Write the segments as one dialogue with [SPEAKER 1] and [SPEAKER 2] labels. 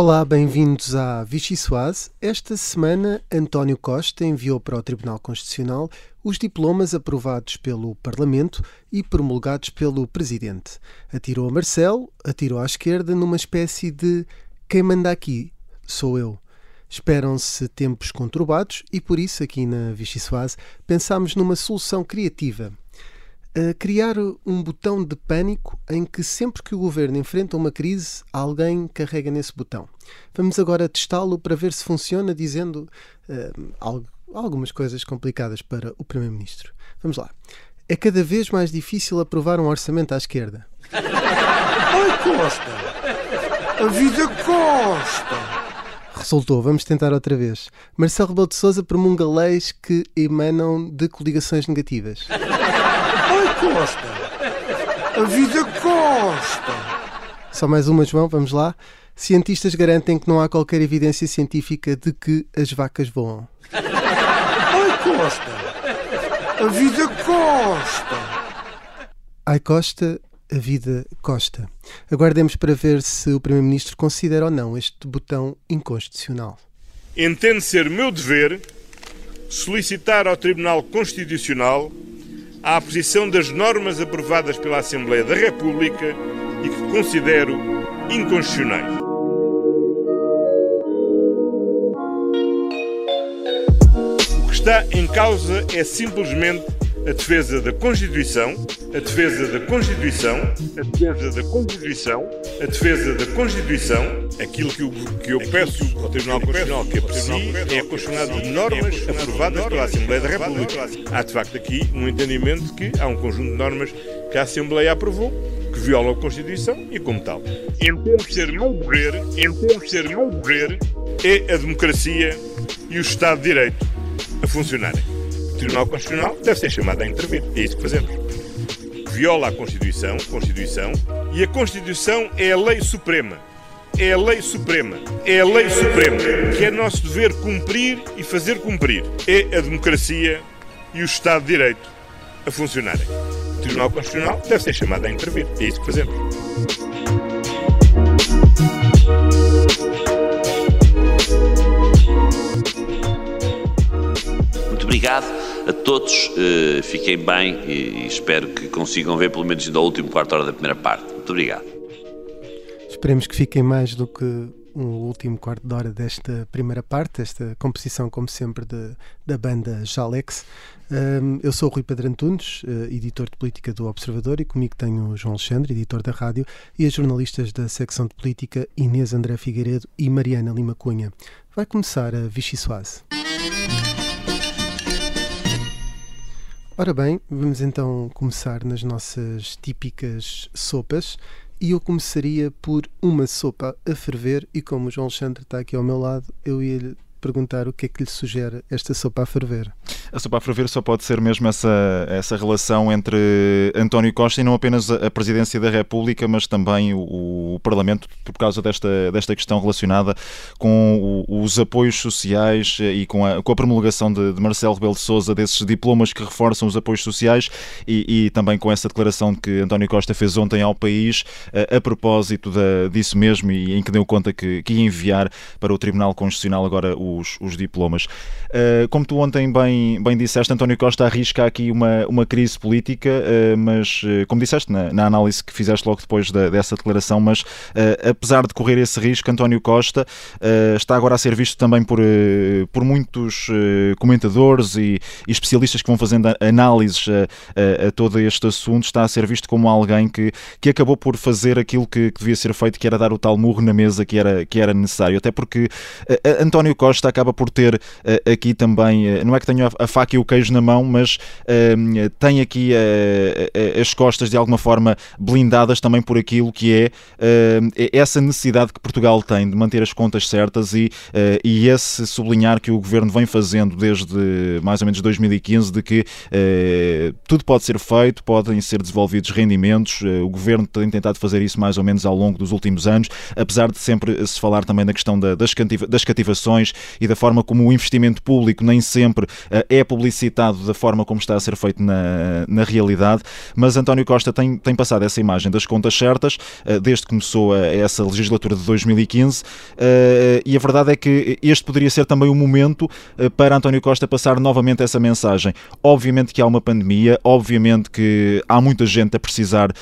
[SPEAKER 1] Olá, bem-vindos à Vichy Soase. Esta semana, António Costa enviou para o Tribunal Constitucional os diplomas aprovados pelo Parlamento e promulgados pelo Presidente. Atirou a Marcelo, atirou à esquerda numa espécie de quem manda aqui sou eu. Esperam-se tempos conturbados e por isso, aqui na Vichy Soase, pensámos numa solução criativa a criar um botão de pânico em que sempre que o governo enfrenta uma crise, alguém carrega nesse botão. Vamos agora testá-lo para ver se funciona, dizendo uh, algumas coisas complicadas para o Primeiro-Ministro. Vamos lá. É cada vez mais difícil aprovar um orçamento à esquerda.
[SPEAKER 2] Ai, Costa! A vida Costa!
[SPEAKER 1] Resultou, vamos tentar outra vez. Marcelo Rebelo de Sousa promulga leis que emanam de coligações negativas.
[SPEAKER 2] Costa! A vida Costa!
[SPEAKER 1] Só mais uma, João, vamos lá. Cientistas garantem que não há qualquer evidência científica de que as vacas voam.
[SPEAKER 2] Ai, Costa! A vida Costa!
[SPEAKER 1] Ai, Costa, a vida Costa. Aguardemos para ver se o Primeiro-Ministro considera ou não este botão inconstitucional.
[SPEAKER 3] Entendo ser meu dever solicitar ao Tribunal Constitucional à aposição das normas aprovadas pela Assembleia da República e que considero inconstitucionais. O que está em causa é simplesmente a defesa da Constituição, a defesa da Constituição, a defesa da Constituição, a defesa da Constituição, aquilo que eu, que eu peço ao Tribunal Constitucional que aprecie é a constitucionalidade de normas aprovadas pela Assembleia da República. Há de facto aqui um entendimento que há um conjunto de normas que a Assembleia aprovou que violam a Constituição e como tal. Entendo ser meu dever, entendo ser meu dever é a democracia e o Estado de Direito a funcionarem. Tribunal Constitucional deve ser chamado a intervir. É isso que fazemos. Viola a Constituição, Constituição, e a Constituição é a lei suprema. É a lei suprema. É a lei suprema que é nosso dever cumprir e fazer cumprir. É a democracia e o Estado de Direito a funcionarem. O Tribunal Constitucional deve ser chamado a intervir. É isso que fazemos.
[SPEAKER 4] Muito obrigado a todos, uh, fiquem bem e, e, espero que consigam ver pelo menos ainda o último quarto hora da primeira parte. Muito obrigado.
[SPEAKER 1] Esperemos que fiquem mais do que um último quarto de hora desta primeira parte, esta composição, como sempre, de, da banda Jalex. Um, eu sou o Rui Pedro Antunes, uh, editor de política do Observador, e comigo tenho o João Alexandre, editor da rádio, e as jornalistas da secção de política Inês André Figueiredo e Mariana Lima Cunha. Vai começar a Vichy Soase. Ora bem, vamos então começar nas nossas típicas sopas. E eu começaria por uma sopa a ferver e como o João Alexandre está aqui ao meu lado, eu ia perguntar o que é que lhe sugere esta sopa a ferver.
[SPEAKER 5] A sopa a ferver só pode ser mesmo essa, essa relação entre António Costa e não apenas a presidência da República, mas também o, o Parlamento, por causa desta, desta questão relacionada com o, os apoios sociais e com a, com a promulgação de, de, Marcelo Rebelo de Sousa desses diplomas que reforçam os apoios sociais e, e, também com essa declaração que António Costa fez ontem ao país a, a propósito da, disso mesmo e em que deu conta que, que ia enviar para o Tribunal Constitucional agora o os, os diplomas. Uh, como tu ontem bem, bem disseste, António Costa arrisca aqui uma, uma crise política, uh, mas, uh, como disseste na, na, análise que fizeste logo depois da, dessa declaração, mas apesar de correr esse risco, António Costa está agora a ser visto também por, por muitos comentadores e, e, especialistas que vão fazendo análises a, a, a, todo este assunto, está a ser visto como alguém que, que acabou por fazer aquilo que, que devia ser feito, que era dar o tal murro na mesa que era, que era necessário, até porque António Costa acaba por ter uh, aqui também, uh, não é que tenha a faca e o queijo na mão, mas uh, tem aqui as costas de alguma forma blindadas também por aquilo que é essa necessidade que Portugal tem de manter as contas certas e, e esse sublinhar que o governo vem fazendo desde mais ou menos 2015 de que tudo pode ser feito, podem ser desenvolvidos rendimentos, o governo tem tentado fazer isso mais ou menos ao longo dos últimos anos, apesar de sempre se falar também da questão da, das, das cativações e da forma como o investimento público nem sempre uh, é publicitado da forma como está a ser feito na, na realidade, mas António Costa tem, tem passado essa imagem das contas certas uh, desde que começou a, essa legislatura de 2015 e a verdade é que este poderia ser também o momento para António Costa passar novamente essa mensagem. Obviamente que há uma pandemia, obviamente que há muita gente a precisar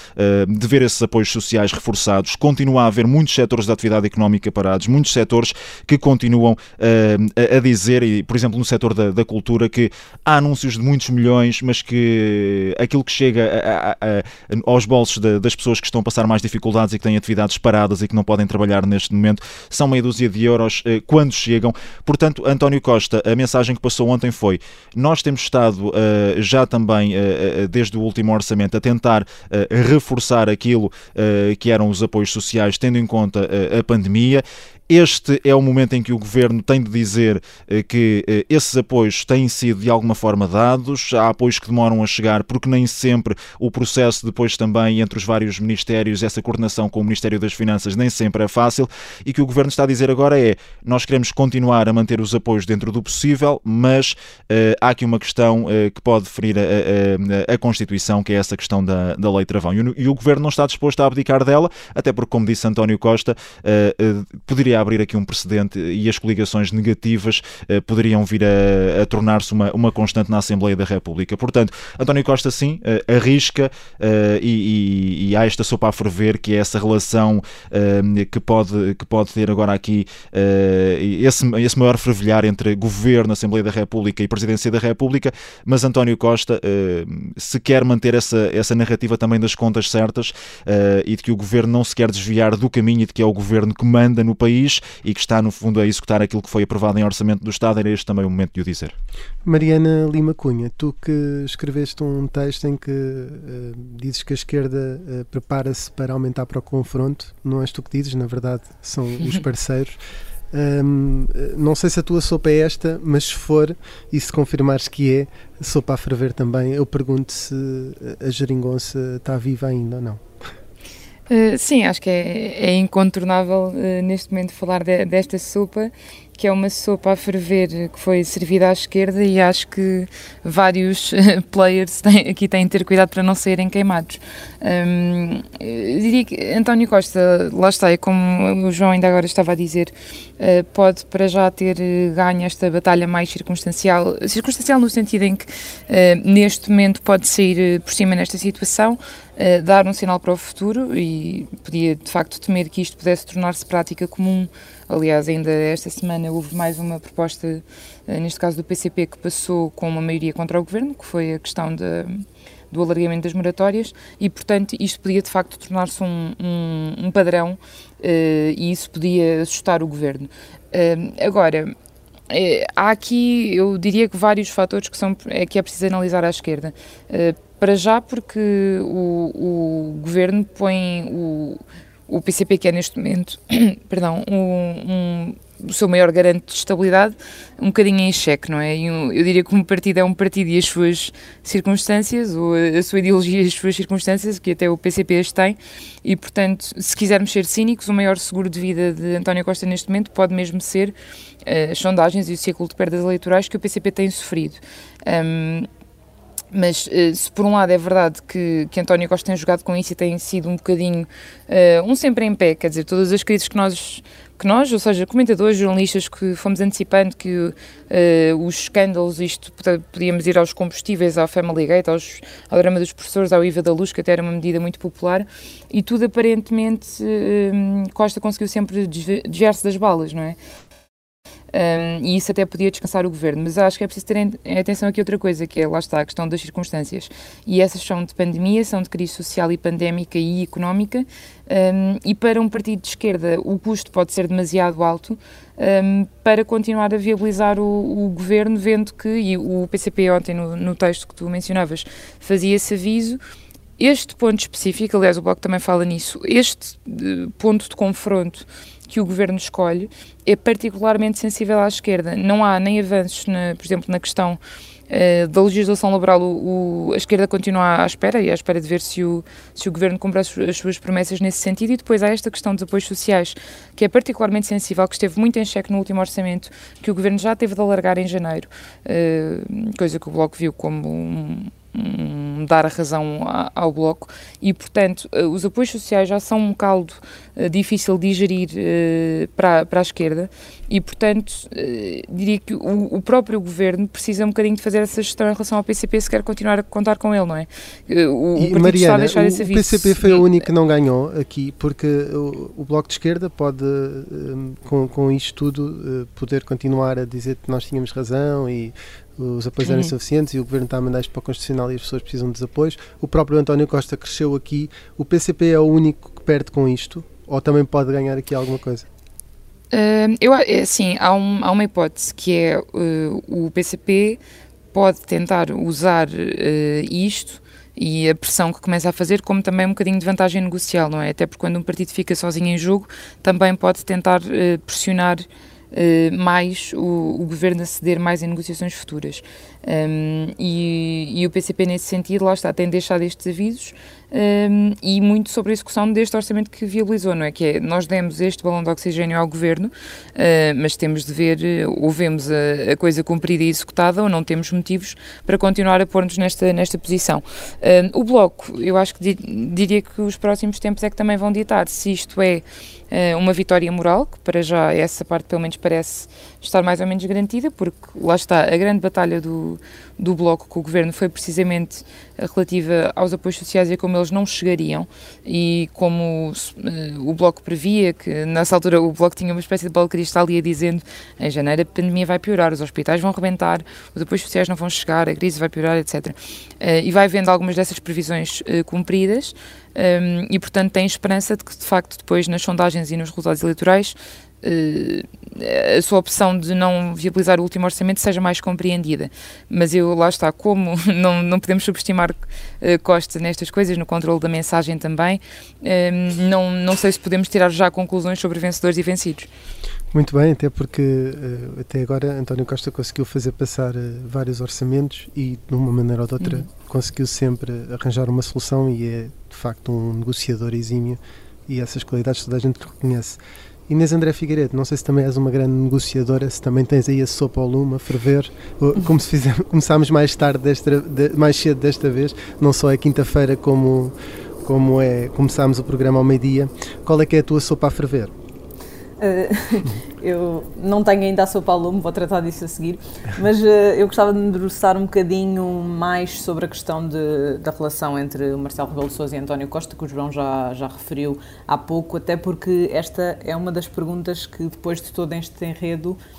[SPEAKER 5] de ver esses apoios sociais reforçados, continua a haver muitos setores da atividade económica parados, muitos setores que continuam uh, a dizer, e, por exemplo, no setor da, da, cultura, que há anúncios de muitos milhões, mas que aquilo que chega a, a, a, aos bolsos de, das pessoas que estão a passar mais dificuldades e que têm atividades paradas e que não podem trabalhar neste momento são meia dúzia de euros uh, quando chegam. Portanto, António Costa, a mensagem que passou ontem foi: nós temos estado uh, já também, desde o último orçamento, a tentar reforçar aquilo que eram os apoios sociais, tendo em conta a pandemia este é o momento em que o governo tem de dizer eh, que eh, esses apoios têm sido de alguma forma dados. Há apoios que demoram a chegar porque nem sempre o processo depois também entre os vários ministérios, essa coordenação com o Ministério das Finanças nem sempre é fácil. E que o governo está a dizer agora é: nós queremos continuar a manter os apoios dentro do possível, mas uh, há aqui uma questão uh, que pode ferir a, a, a, Constituição, que é essa questão da, da lei travão. E o, e o, governo não está disposto a abdicar dela, até porque, como disse António Costa, uh, poderia abrir aqui um precedente e as coligações negativas eh, poderiam vir a, a tornar-se uma, uma constante na Assembleia da República. Portanto, António Costa sim eh, arrisca eh, e, e, e, há esta sopa a ferver que é essa relação que, pode, que pode ter agora aqui esse, esse maior fervilhar entre governo, Assembleia da República e Presidência da República, mas António Costa se quer manter essa, essa narrativa também das contas certas e de que o governo não se quer desviar do caminho e de que é o governo que manda no país país e que está, no fundo, a executar aquilo que foi aprovado em orçamento do Estado, era este também o momento de o dizer.
[SPEAKER 1] Mariana Lima Cunha, tu que escreveste um texto em que uh, dizes que a esquerda uh, prepara-se para aumentar para o confronto, não és tu que dizes, na verdade são os parceiros. Um, não sei se a tua sopa é esta, mas se for e se confirmares que é, sopa a ferver também, eu pergunto se a geringonça está viva ainda ou não.
[SPEAKER 6] Uh, sim, acho que é, é incontornável uh, neste momento falar de, desta sopa, que é uma sopa a ferver que foi servida à esquerda e acho que vários players têm, aqui têm de ter cuidado para não saírem queimados. Um, eu diria que António Costa, lá está, é como o João ainda agora estava a dizer, uh, pode para já ter ganho esta batalha mais circunstancial, circunstancial no sentido em que neste momento pode sair por cima nesta situação, uh, dar um sinal para o futuro e podia de facto temer que isto pudesse tornar-se prática comum. Aliás, ainda esta semana houve mais uma proposta, uh, neste caso do PCP, que passou com uma maioria contra o governo, que foi a questão do alargamento das moratórias, e portanto isto podia de facto tornar-se um, um, um, padrão uh, e isso podia assustar o governo. agora, há aqui, eu diria que vários fatores que, são, é, que é preciso analisar à esquerda. Para já, porque o, o governo põe o, o PCP, que é neste momento, perdão, um, um, o seu maior garante de estabilidade, um bocadinho em xeque, não é? Eu, eu diria que um partido é um partido e as suas circunstâncias, ou a, a, sua ideologia e as suas circunstâncias, que até o PCP as tem, e portanto, se quisermos ser cínicos, o maior seguro de vida de António Costa neste momento pode mesmo ser uh, as sondagens e o ciclo de perdas eleitorais que o PCP tem sofrido. Um, mas eh, se por um lado é verdade que, que António Costa tem jogado com isso e tem sido um bocadinho uh, um sempre em pé, quer dizer, todas as crises que nós, que nós ou seja, comentadores, jornalistas que fomos antecipando que uh, os escândalos, isto podíamos ir aos combustíveis, ao Family Gate, aos, ao drama dos professores, ao IVA da luz, que até era uma medida muito popular, e tudo aparentemente uh, Costa conseguiu sempre desviar-se das balas, não é? Um, e isso até podia descansar o governo. Mas acho que é preciso ter atenção aqui outra coisa, que é, lá está, a questão das circunstâncias. E essas são de pandemia, são de crise social e pandémica e económica, um, e para um partido de esquerda o custo pode ser demasiado alto um, para continuar a viabilizar o, o, governo, vendo que, e o PCP ontem no, no texto que tu mencionavas fazia esse aviso, este ponto específico, aliás, o Bloco também fala nisso, este ponto de confronto que o governo escolhe é particularmente sensível à esquerda. Não há nem avanços, na, por exemplo, na questão uh, da legislação laboral. O, o, a esquerda continua à espera e à espera de ver se o, se o governo cumpre as, as, suas promessas nesse sentido. E depois há esta questão dos apoios sociais, que é particularmente sensível, que esteve muito em xeque no último orçamento, que o governo já teve de alargar em janeiro, uh, coisa que o Bloco viu como um um, dar a razão ao Bloco. E, portanto, eh, os apoios sociais já são um caldo uh, difícil de digerir uh, para, para a esquerda. E, portanto, uh, diria que o, o, próprio governo precisa um bocadinho de fazer essa gestão em relação ao PCP se quer continuar a contar com ele, não é?
[SPEAKER 1] O, e, o Mariana, o PCP foi o único que não ganhou aqui porque o, o Bloco de Esquerda pode, com, com isto tudo, poder continuar a dizer que nós tínhamos razão e os apoios eram insuficientes e o governo está a mandar isto para o Constitucional e as pessoas precisam de apoios. O próprio António Costa cresceu aqui. O PCP é o único que perde com isto? Ou também pode ganhar aqui alguma coisa?
[SPEAKER 6] Uh, eu, é assim, há, um, há, uma hipótese que é uh, o PCP pode tentar usar uh, isto e a pressão que começa a fazer como também um bocadinho de vantagem negocial, não é? Até porque quando um partido fica sozinho em jogo, também pode tentar pressionar uh, mais o, o, governo a ceder mais em negociações futuras. Um, e, e, o PCP, nesse sentido, lá está, tem deixado estes avisos um, e muito sobre a execução deste orçamento que viabilizou, não é? Que é, nós demos este balão de oxigênio ao governo, uh, mas temos de ver ou vemos a, a, coisa cumprida e executada ou não temos motivos para continuar a pôr-nos nesta, nesta posição. Uh, o Bloco, eu acho que diria que os próximos tempos é que também vão ditar se isto é uh, uma vitória moral, que para já essa parte pelo menos parece estar mais ou menos garantida, porque lá está, a grande batalha do, do Bloco com o Governo foi precisamente relativa aos apoios sociais e como eles não chegariam e como uh, o Bloco previa que nessa altura o Bloco tinha uma espécie de bola cristal ia dizendo em janeiro a pandemia vai piorar, os hospitais vão rebentar, os apoios sociais não vão chegar, a crise vai piorar, etc. Eh, e vai vendo algumas dessas previsões cumpridas um, e portanto tem esperança de que de facto depois nas sondagens e nos resultados eleitorais a sua opção de não viabilizar o último orçamento seja mais compreendida. Mas eu, lá está, como não, não podemos subestimar uh, Costa nestas coisas, no controle da mensagem também, uh, não, não sei se podemos tirar já conclusões sobre vencedores e vencidos.
[SPEAKER 1] Muito bem, até porque uh, até agora António Costa conseguiu fazer passar vários orçamentos e, de uma maneira ou de outra, uhum. conseguiu sempre arranjar uma solução e é, de facto, um negociador exímio e essas qualidades toda a gente reconhece. Inês André Figueiredo, não sei se também és uma grande negociadora, se também tens aí a sopa ao lume a ferver, como se fizemos, começámos mais tarde, desta, de, mais cedo desta vez, não só é quinta-feira como, como é, começámos o programa ao meio-dia. Qual é que é a tua sopa a ferver?
[SPEAKER 7] Uh, eu não tenho ainda a ao lume, vou tratar disso a seguir, mas uh, eu gostava de me debruçar um bocadinho mais sobre a questão de, da relação entre o Marcelo Rebelo de Sousa e António Costa, que o João já, já referiu há pouco, até porque esta é uma das perguntas que depois de todo este enredo eh,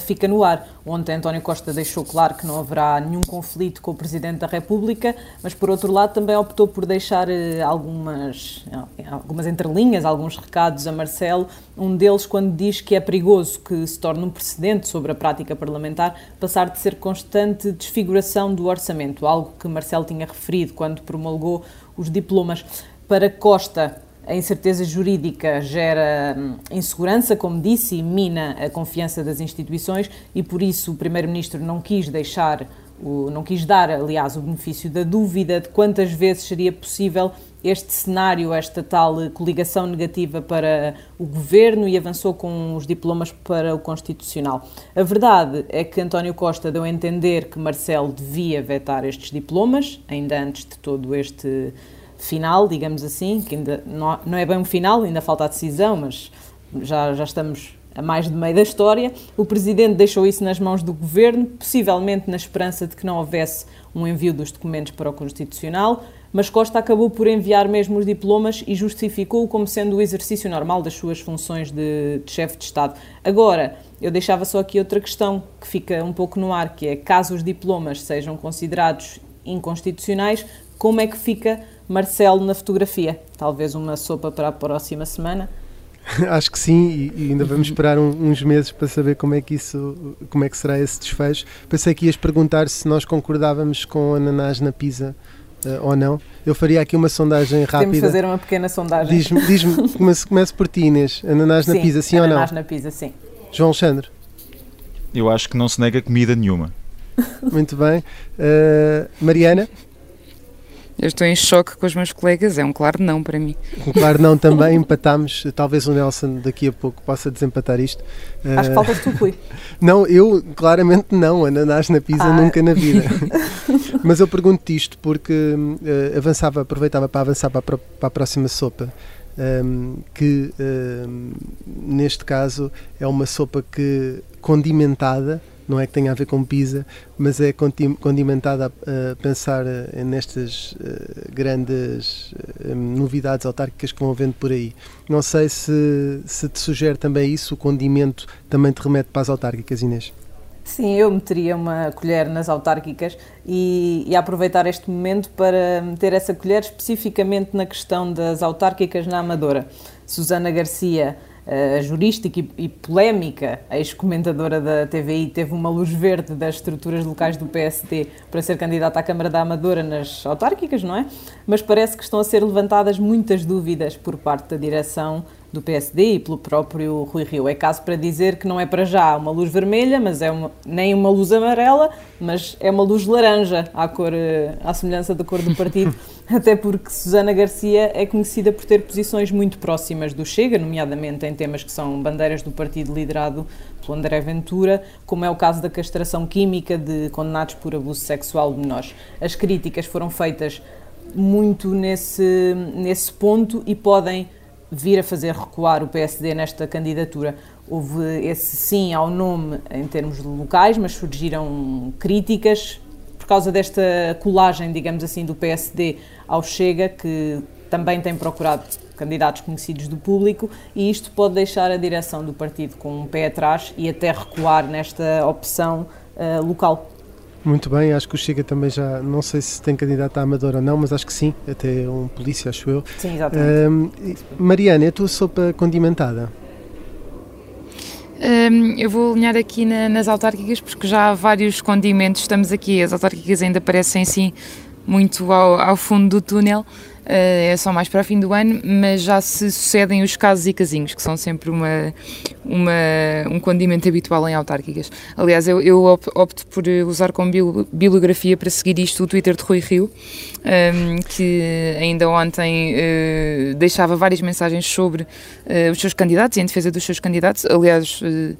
[SPEAKER 7] fica no ar. Ontem António Costa deixou claro que não haverá nenhum conflito com o Presidente da República, mas por outro lado também optou por deixar eh, algumas, eh, algumas entrelinhas, alguns recados a Marcelo, um deles quando diz que é perigoso que se torne um precedente sobre a prática parlamentar passar de ser constante desfiguração do orçamento, algo que Marcelo tinha referido quando promulgou os diplomas. Para Costa, a incerteza jurídica gera hum, insegurança, como disse, e mina a confiança das instituições e por isso o Primeiro-Ministro não quis deixar, não quis dar, aliás, o benefício da dúvida de quantas vezes seria possível este cenário, esta tal coligação negativa para o governo e avançou com os diplomas para o Constitucional. A verdade é que António Costa deu a entender que Marcelo devia vetar estes diplomas, ainda antes de todo este final, digamos assim, que ainda não, não é bem um final, ainda falta a decisão, mas já, já estamos a mais de meio da história. O Presidente deixou isso nas mãos do Governo, possivelmente na esperança de que não houvesse um envio dos documentos para o Constitucional, mas Costa acabou por enviar mesmo os diplomas e justificou-o como sendo o exercício normal das suas funções de, de chefe de Estado. Agora, eu deixava só aqui outra questão que fica um pouco no ar, que é caso os diplomas sejam considerados inconstitucionais, como é que fica Marcelo na fotografia. Talvez uma sopa para a próxima semana.
[SPEAKER 1] Acho que sim, e, ainda vamos esperar um, uns meses para saber como é que isso, como é que será esse desfecho. Pensei que ias perguntar se nós concordávamos com ananás na pizza uh, ou não? Eu faria aqui uma sondagem rápida.
[SPEAKER 7] Temos de fazer uma pequena sondagem.
[SPEAKER 1] Diz-me, diz comece, comece por ti, Inês. Ananás
[SPEAKER 7] sim,
[SPEAKER 1] na pizza, sim ou não?
[SPEAKER 7] Ananás na pizza, sim.
[SPEAKER 1] João Alexandre?
[SPEAKER 5] Eu acho que não se nega comida nenhuma.
[SPEAKER 1] Muito bem. Uh, Mariana?
[SPEAKER 6] Eu estou em choque com os meus colegas, é um claro não para mim.
[SPEAKER 1] Um claro não também, empatámos. Talvez o Nelson daqui a pouco possa desempatar isto.
[SPEAKER 7] Acho que faltas tu, Rui.
[SPEAKER 1] Não, eu claramente não, ananás na pizza ah. nunca na vida. Mas eu pergunto isto porque uh, avançava, aproveitava para avançar para a, para a próxima sopa. Um, que um, neste caso é uma sopa que condimentada não é que tenha a ver com pizza, mas é condimentada a, pensar eh, nestas eh, grandes eh, novidades autárquicas que vão vendo por aí. Não sei se, se te sugere também isso, o condimento também te remete para as autárquicas, Inês.
[SPEAKER 7] Sim, eu meteria uma colher nas autárquicas e, e, aproveitar este momento para meter essa colher especificamente na questão das autárquicas na Amadora. Susana Garcia a jurística e, e polémica, a ex-comentadora da TVI, teve uma luz verde das estruturas locais do PSD para ser candidata à Câmara da Amadora nas autárquicas, não é? Mas parece que estão a ser levantadas muitas dúvidas por parte da direção do PSD e pelo próprio Rui Rio. É caso para dizer que não é para já uma luz vermelha, mas é uma, nem uma luz amarela, mas é uma luz laranja, à, cor, à semelhança da cor do partido, até porque Susana Garcia é conhecida por ter posições muito próximas do Chega, nomeadamente em temas que são bandeiras do partido liderado pelo André Ventura, como é o caso da castração química de condenados por abuso sexual de menores. As críticas foram feitas muito nesse, nesse ponto e podem vir a fazer recuar o PSD nesta candidatura. Houve esse sim ao nome em termos locais, mas surgiram críticas por causa desta colagem, digamos assim, do PSD ao Chega, que também tem procurado candidatos conhecidos do público, e isto pode deixar a direção do partido com um pé atrás e até recuar nesta opção uh, local.
[SPEAKER 1] Muito bem, acho que o Chega também já, não sei se tem candidato a Amador ou não, mas acho que sim, até um polícia, acho eu.
[SPEAKER 7] Sim, exatamente.
[SPEAKER 1] Mariana, é a tua sopa condimentada?
[SPEAKER 6] Um, eu vou alinhar aqui na, nas autárquicas porque já há vários condimentos, estamos aqui, as autárquicas ainda parecem sim muito ao, ao fundo do túnel, é só mais para o fim do ano, mas já se sucedem os casos e casinhos, que são sempre uma, uma, um condimento habitual em autárquicas. Aliás, eu, eu opto por usar como bibliografia para seguir isto o Twitter de Rui Rio, um, ehm, que ainda ontem uh, deixava várias mensagens sobre uh, os seus candidatos em defesa dos seus candidatos, aliás, uh,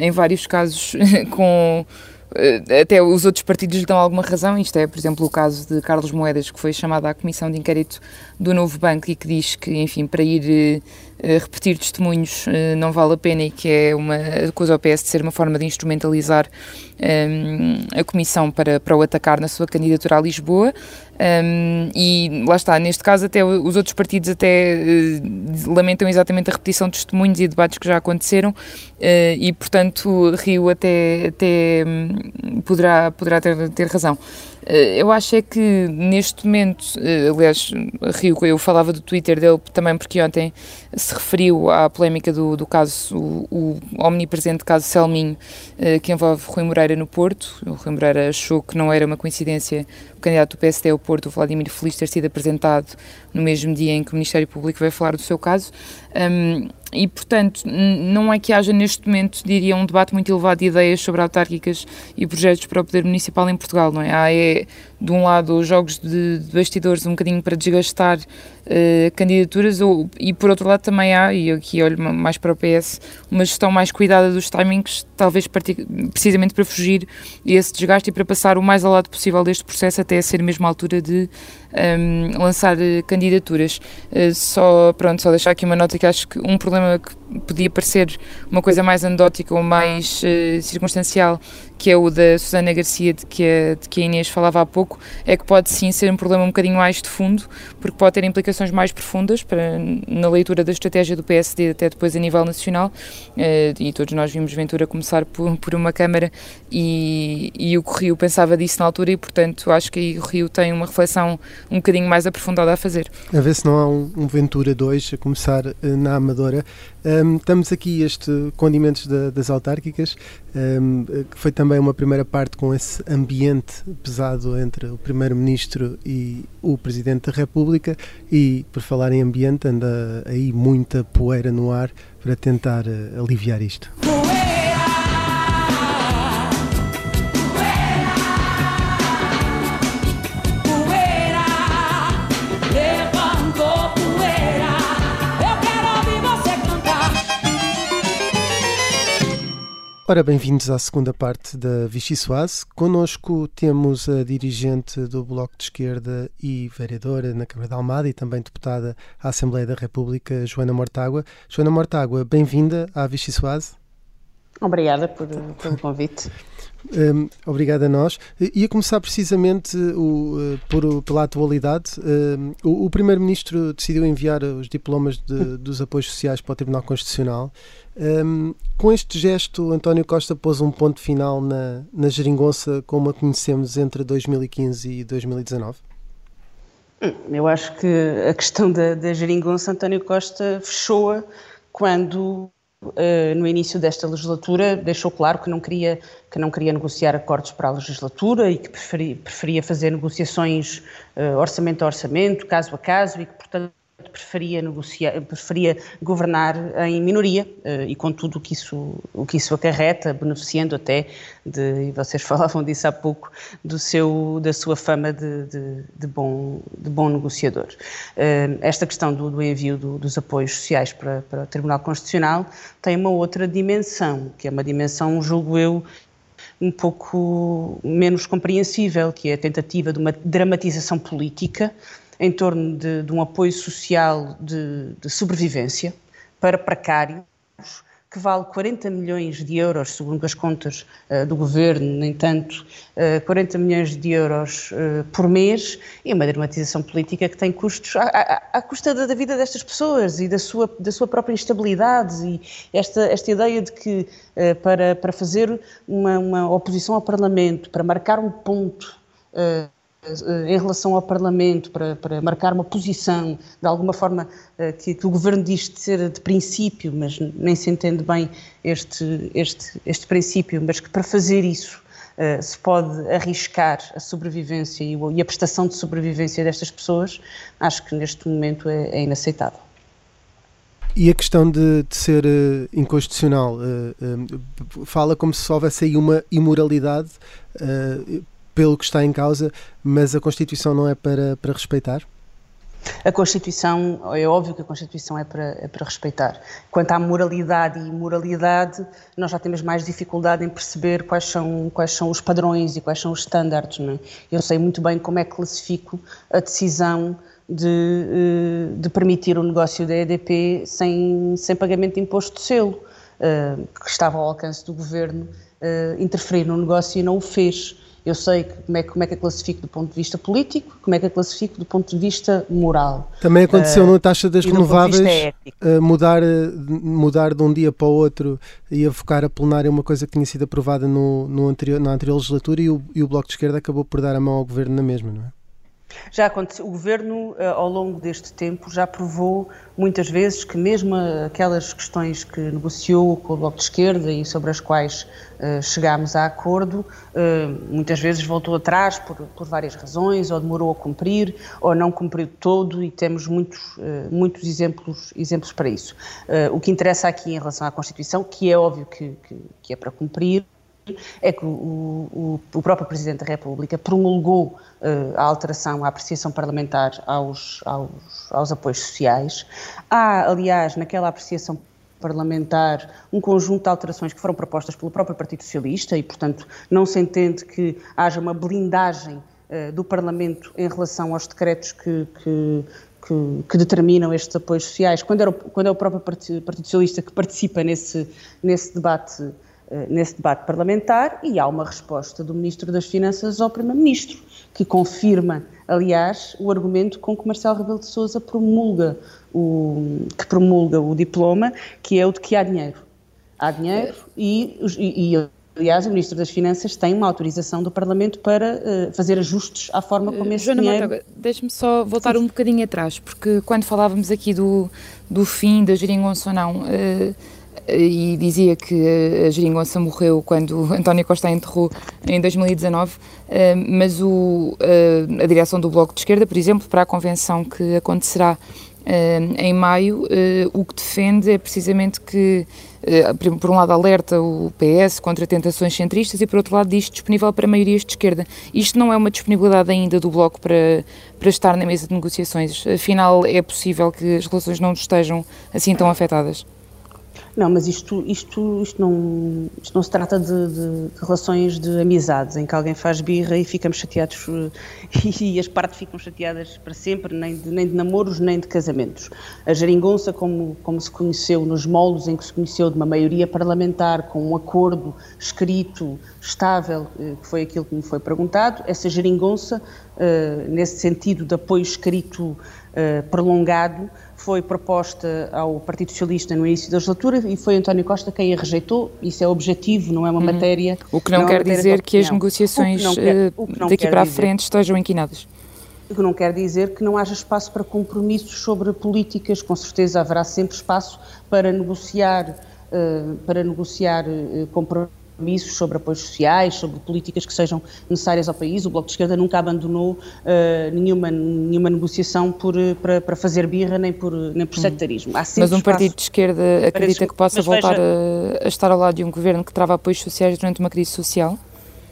[SPEAKER 6] em vários casos com eh, até os outros partidos lhe dão alguma razão. Isto é, por exemplo, o caso de Carlos Moedas, que foi chamado à Comissão de Inquérito do Novo Banco e que diz que, enfim, para ir uh, repetir testemunhos uh, não vale a pena e que é uma coisa ao PS de ser uma forma de instrumentalizar um, a Comissão para, para o atacar na sua candidatura a Lisboa. Um, e lá está, neste caso, até os outros partidos até uh, lamentam exatamente a repetição de testemunhos e debates que já aconteceram, uh, e portanto Rio até, até um, poderá, poderá ter, ter razão. Eh, eu acho é que neste momento, eh, aliás, Rio, eu falava do Twitter dele também porque ontem se referiu à polémica do, do caso, o, o omnipresente caso Selminho, eh, que envolve Rui Moreira no Porto. O Rui Moreira achou que não era uma coincidência o candidato do PSD ao Porto, o Vladimir Feliz, ter sido apresentado no mesmo dia em que o Ministério Público vai falar do seu caso. E, portanto, não é que haja neste momento, diria, um debate muito elevado de ideias sobre autárquicas e projetos para o poder municipal em Portugal, não é? Há, é de um lado, jogos de, bastidores um bocadinho para desgastar uh, candidaturas, ou, e por outro lado também há, e aqui olho mais para o PS, uma gestão mais cuidada dos timings, talvez precisamente para fugir esse desgaste e para passar o mais ao lado possível deste processo até a ser mesmo a altura de um, ehm, lançar uh, candidaturas. Uh, só, pronto, só deixar aqui uma nota que acho que um problema que podia parecer uma coisa mais anedótica ou mais circunstancial que é o da Susana Garcia, de que, a, de que a Inês falava há pouco, é que pode sim ser um problema um bocadinho mais de fundo, porque pode ter implicações mais profundas para, na leitura da estratégia do PSD até depois a nível nacional, uh, e todos nós vimos Ventura começar por, por uma Câmara e, e o que o Rio pensava disso na altura e, portanto, acho que aí o Rio tem uma reflexão um bocadinho mais aprofundada a fazer.
[SPEAKER 1] A ver se não há um, um Ventura 2 a começar uh, na Amadora. Um, estamos aqui este condimentos da, das autárquicas, um, que foi também uma primeira parte com esse ambiente pesado entre o Primeiro-Ministro e o Presidente da República e, por falar em ambiente, anda aí muita poeira no ar para tentar uh, aliviar isto. Ora, bem-vindos à segunda parte da Vichy Soase. Connosco temos a dirigente do Bloco de Esquerda e vereadora na Câmara de Almada e também deputada à Assembleia da República, Joana Mortágua. Joana Mortágua, bem-vinda à Vichy Soase.
[SPEAKER 8] Obrigada por, pelo convite.
[SPEAKER 1] Um, obrigado a nós. Ia começar precisamente o, eh, por, pela atualidade. Um, o, o Primeiro-Ministro decidiu enviar os diplomas de, dos apoios sociais para o Tribunal Constitucional. Um, com este gesto, António Costa pôs um ponto final na, na geringonça como a conhecemos entre 2015 e 2019?
[SPEAKER 8] Hum, eu acho que a questão da, da geringonça, António Costa fechou-a quando Uh, no início desta legislatura deixou claro que não queria que não queria negociar acordos para a legislatura e que preferia, preferia fazer negociações uh, orçamento a orçamento, caso a caso e que portanto preferia negociar, preferia governar em minoria uh, e com tudo o que isso o que isso acarreta, beneficiando até de e vocês falavam disso há pouco do seu da sua fama de, de, de bom de bom negociador. Uh, esta questão do, do envio do, dos apoios sociais para, para o Tribunal Constitucional tem uma outra dimensão, que é uma dimensão, julgo eu, um pouco menos compreensível, que é a tentativa de uma dramatização política em torno de, de um apoio social de, de, sobrevivência para precários, que vale 40 milhões de euros, segundo as contas uh, do governo, no entanto, uh, 40 milhões de euros uh, por mês, e uma dramatização política que tem custos à, à, à custa da, da, vida destas pessoas e da sua, da sua própria instabilidade. E esta, esta ideia de que para, para fazer uma, uma oposição ao Parlamento, para marcar um ponto em relação ao Parlamento, para, para, marcar uma posição, de alguma forma eh, que, que, o Governo diz de ser de princípio, mas nem se entende bem este, este, este princípio, mas que para fazer isso uh, se pode arriscar a sobrevivência e, e, a prestação de sobrevivência destas pessoas, acho que neste momento é, é inaceitável.
[SPEAKER 1] E a questão de, de ser uh, inconstitucional, uh, fala como se houvesse aí uma imoralidade pelo que está em causa, mas a Constituição não é para, para respeitar?
[SPEAKER 8] A Constituição, é óbvio que a Constituição é para, é para respeitar. Quanto à moralidade e imoralidade, nós já temos mais dificuldade em perceber quais são, quais são os padrões e quais são os estándares. É? Eu sei muito bem como é que classifico a decisão de, eh, de permitir o negócio da EDP sem, sem pagamento de imposto de selo, eh, que estava ao alcance do governo eh, interferir no negócio e não o fez. Eu sei como é, como é que a classifico do ponto de vista político, como é que a classifico do ponto de vista moral.
[SPEAKER 1] Também aconteceu uh, na taxa das renováveis uh, mudar, mudar de um dia para o outro e avocar a plenária uma coisa que tinha sido aprovada no, no anterior, na anterior legislatura e o, e o Bloco de Esquerda acabou por dar a mão ao governo na mesma, não é?
[SPEAKER 8] Já aconteceu, o Governo, eh, ao longo deste tempo, já provou muitas vezes que mesmo aquelas questões que negociou com o Bloco de Esquerda e sobre as quais uh, chegámos a acordo, uh, muitas vezes voltou atrás por, por, várias razões, ou demorou a cumprir, ou não cumpriu todo, e temos muitos, uh, muitos exemplos, exemplos para isso. o que interessa aqui em relação à Constituição, que é óbvio que, que, que é para cumprir, é que o, o, o, próprio Presidente da República promulgou uh, a alteração, a apreciação parlamentar aos, aos, aos apoios sociais. Há, aliás, naquela apreciação parlamentar um conjunto de alterações que foram propostas pelo próprio Partido Socialista e, portanto, não se entende que haja uma blindagem uh, do Parlamento em relação aos decretos que, que, que, que, determinam estes apoios sociais, quando, era, quando é o próprio Partido, Socialista que participa nesse, nesse debate nesse debate parlamentar e há uma resposta do Ministro das Finanças ao Primeiro-Ministro, que confirma, aliás, o argumento com que Marcelo Rebelo de Sousa promulga o, que promulga o diploma, que é o de que há dinheiro. Há dinheiro e, e, e Aliás, o Ministro das Finanças tem uma autorização do Parlamento para uh, fazer ajustes à forma como esse Joana dinheiro...
[SPEAKER 6] deixe-me só voltar Sim. um bocadinho atrás, porque quando falávamos aqui do, do fim da geringonça ou não, uh, e dizia que a geringonça morreu quando António Costa a enterrou em 2019, mas o, a direção do Bloco de Esquerda, por exemplo, para a convenção que acontecerá em maio, o que defende é precisamente que eh, por um lado alerta o PS contra tentações centristas e por outro lado diz disponível para maiorias de esquerda. Isto não é uma disponibilidade ainda do Bloco para, para estar na mesa de negociações. Afinal, é possível que as relações não estejam assim tão afetadas?
[SPEAKER 8] Não, mas isto, isto, isto, não, isto não se trata de, de, relações de amizades, em que alguém faz birra e ficamos chateados e as partes ficam chateadas para sempre, nem de, nem de namoros, nem de casamentos. A geringonça, como, como se conheceu nos moldes em que se conheceu de uma maioria parlamentar, com um acordo escrito, estável, eh, que foi aquilo que me foi perguntado, essa geringonça, eh, nesse sentido de apoio escrito eh, prolongado, foi proposta ao Partido Socialista no início da legislatura e foi António Costa quem a rejeitou. Isso é objetivo, não é uma uhum. matéria.
[SPEAKER 6] O que não, não é quer dizer que as negociações que quer, que daqui para a frente estejam inquinadas.
[SPEAKER 8] O que não quer dizer que não haja espaço para compromissos sobre políticas. Com certeza haverá sempre espaço para negociar, uh, para negociar compromissos compromissos sobre apoios sociais, sobre políticas que sejam necessárias ao país. O Bloco de Esquerda nunca abandonou uh, nenhuma, nenhuma negociação por, eh, para, para fazer birra nem por, nem por hum. sectarismo.
[SPEAKER 6] Mas um partido de esquerda acredita que possa voltar veja, a, a estar ao lado de um governo que trava apoios sociais durante uma crise social?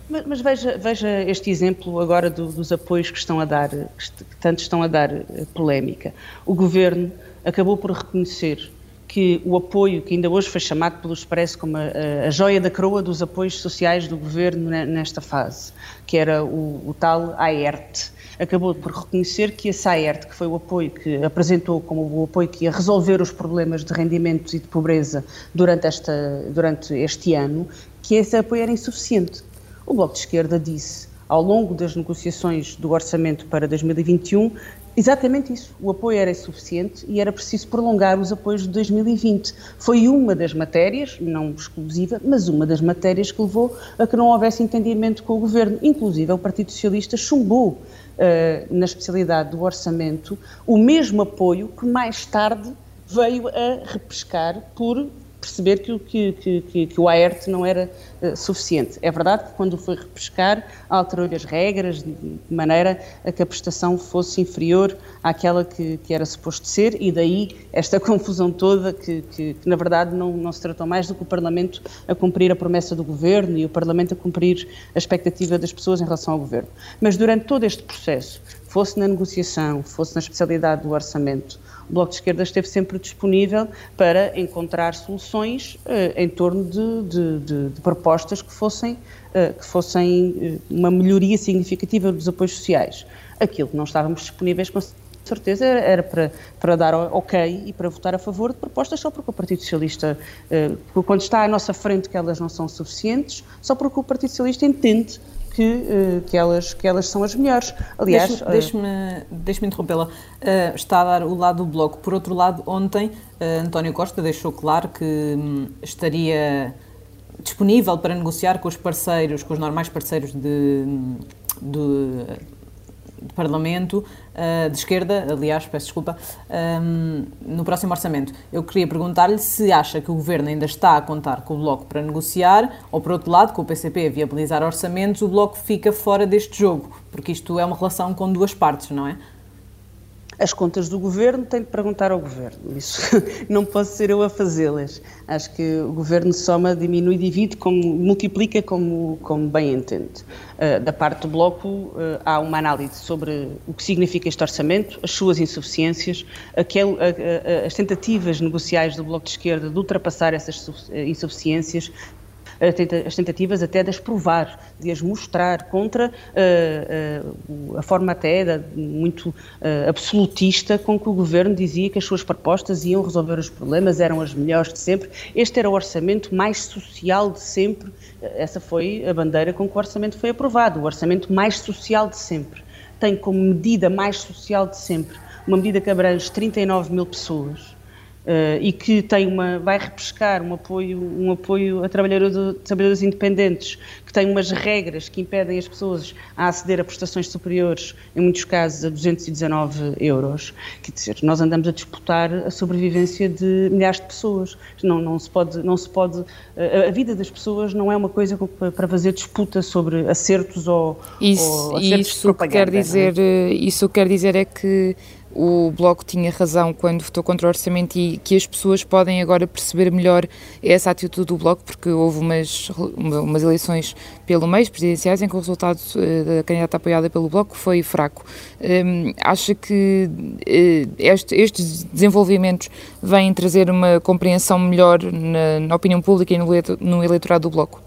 [SPEAKER 8] Mas, mas, veja, veja este exemplo agora do, dos apoios que estão a dar, que, que tanto estão a dar polémica. O governo acabou por reconhecer que o apoio, que ainda hoje foi chamado pelo Expresso como a, a joia da coroa dos apoios sociais do governo nesta fase, que era o, o tal AERT, acabou por reconhecer que esse AERT, que foi o apoio que apresentou como o apoio que ia resolver os problemas de rendimentos e de pobreza durante, esta, durante este ano, que esse apoio era insuficiente. O Bloco de Esquerda disse, ao longo das negociações do orçamento para 2021, Exatamente isso. O apoio era insuficiente e era preciso prolongar os apoios de 2020. Foi uma das matérias, não exclusiva, mas uma das matérias que levou a que não houvesse entendimento com o governo. Inclusive, o Partido Socialista chumbou, uh, na especialidade do orçamento, o mesmo apoio que mais tarde veio a repescar por perceber que, que, que, que o AERT não era uh, suficiente. É verdade que quando foi repescar, alterou as regras de, maneira a que a prestação fosse inferior àquela que, que era suposto ser e daí esta confusão toda que, que, na verdade não, não se tratou mais do que o Parlamento a cumprir a promessa do Governo e o Parlamento a cumprir a expectativa das pessoas em relação ao Governo. Mas durante todo este processo, fosse na negociação, fosse na especialidade do orçamento, o Bloco de Esquerda esteve sempre disponível para encontrar soluções uh, em torno de, de, de, de propostas que fossem, uh, que fossem uh, uma melhoria significativa dos apoios sociais. Aquilo que não estávamos disponíveis com certeza era, era para, para dar ok e para votar a favor de propostas só porque o Partido Socialista, quando está à nossa frente que elas não são suficientes, só porque o Partido Socialista entende que, eh, que, elas, que elas são as melhores.
[SPEAKER 7] Aliás, deixe-me eh, deixe interrompê-la. Uh, está a dar o lado do bloco. Por outro lado, ontem uh, António Costa deixou claro que um, estaria disponível para negociar com os parceiros, com os normais parceiros de, de de Parlamento uh, de esquerda, aliás, peço desculpa, um, no próximo orçamento. Eu queria perguntar-lhe se acha que o Governo ainda está a contar com o Bloco para negociar, ou por outro lado, com o PCP a viabilizar orçamentos, o Bloco fica fora deste jogo, porque isto é uma relação com duas partes, não é?
[SPEAKER 8] As contas do governo tem de perguntar ao governo. Isso não posso ser eu a fazê-las. Acho que o governo soma, diminui, divide, como, multiplica como, como bem entende. Uh, da parte do Bloco, uh, há uma análise sobre o que significa este orçamento, as suas insuficiências, aquele, as tentativas negociais do Bloco de Esquerda de ultrapassar essas insuficiências, as tentativas até de as provar, de as mostrar contra uh, uh, a forma até muito uh, absolutista com que o governo dizia que as suas propostas iam resolver os problemas, eram as melhores de sempre. Este era o orçamento mais social de sempre. Essa foi a bandeira com que o orçamento foi aprovado, o orçamento mais social de sempre. Tem como medida mais social de sempre uma medida que abrange 39 mil pessoas Uh, e que tem uma, vai repescar um apoio, um apoio a trabalhadores, trabalhadores independentes, que tem umas regras que impedem as pessoas a aceder a prestações superiores, em muitos casos a 219 euros. Quer dizer, nós andamos a disputar a sobrevivência de milhares de pessoas. Não, não se pode, não se pode, a, a vida das pessoas não é uma coisa para fazer disputa sobre acertos ou,
[SPEAKER 6] isso,
[SPEAKER 8] ou acertos
[SPEAKER 6] isso
[SPEAKER 8] de
[SPEAKER 6] quer dizer,
[SPEAKER 8] é?
[SPEAKER 6] Isso quer dizer é que o Bloco tinha razão quando votou contra o orçamento e que as pessoas podem agora perceber melhor essa atitude do Bloco, porque houve umas, umas eleições pelo mês presidenciais em que o resultado eh, da candidata apoiada pelo Bloco foi fraco. Um, acha que uh, este, estes desenvolvimentos vêm trazer uma compreensão melhor na, na opinião pública e no, no eleitorado do Bloco?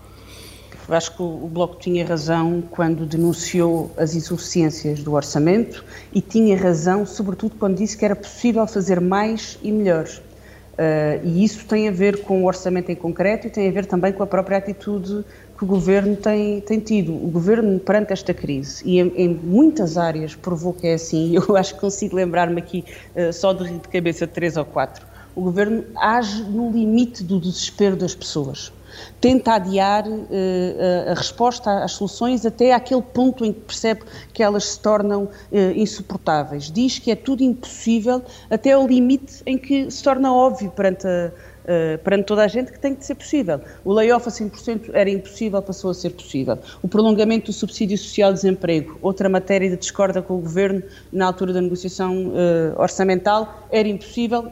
[SPEAKER 8] Eu acho que o Bloco tinha razão quando denunciou as insuficiências do orçamento e tinha razão, sobretudo, quando disse que era possível fazer mais e melhor. Uh, e isso tem a ver com o orçamento em concreto e tem a ver também com a própria atitude que o governo tem, tem tido. O governo, perante esta crise, e em, em, muitas áreas provou que é assim, eu acho que consigo lembrar-me aqui uh, só de, de cabeça três ou quatro, o governo age no limite do desespero das pessoas tenta adiar uh, a resposta às soluções até aquele ponto em que percebe que elas se tornam uh, insuportáveis. Diz que é tudo impossível até ao limite em que se torna óbvio perante a, Uh, perante toda a gente que tem que ser possível. O layoff a 100% era impossível, passou a ser possível. O prolongamento do subsídio social de desemprego, outra matéria de discorda com o Governo na altura da negociação uh, orçamental, era impossível,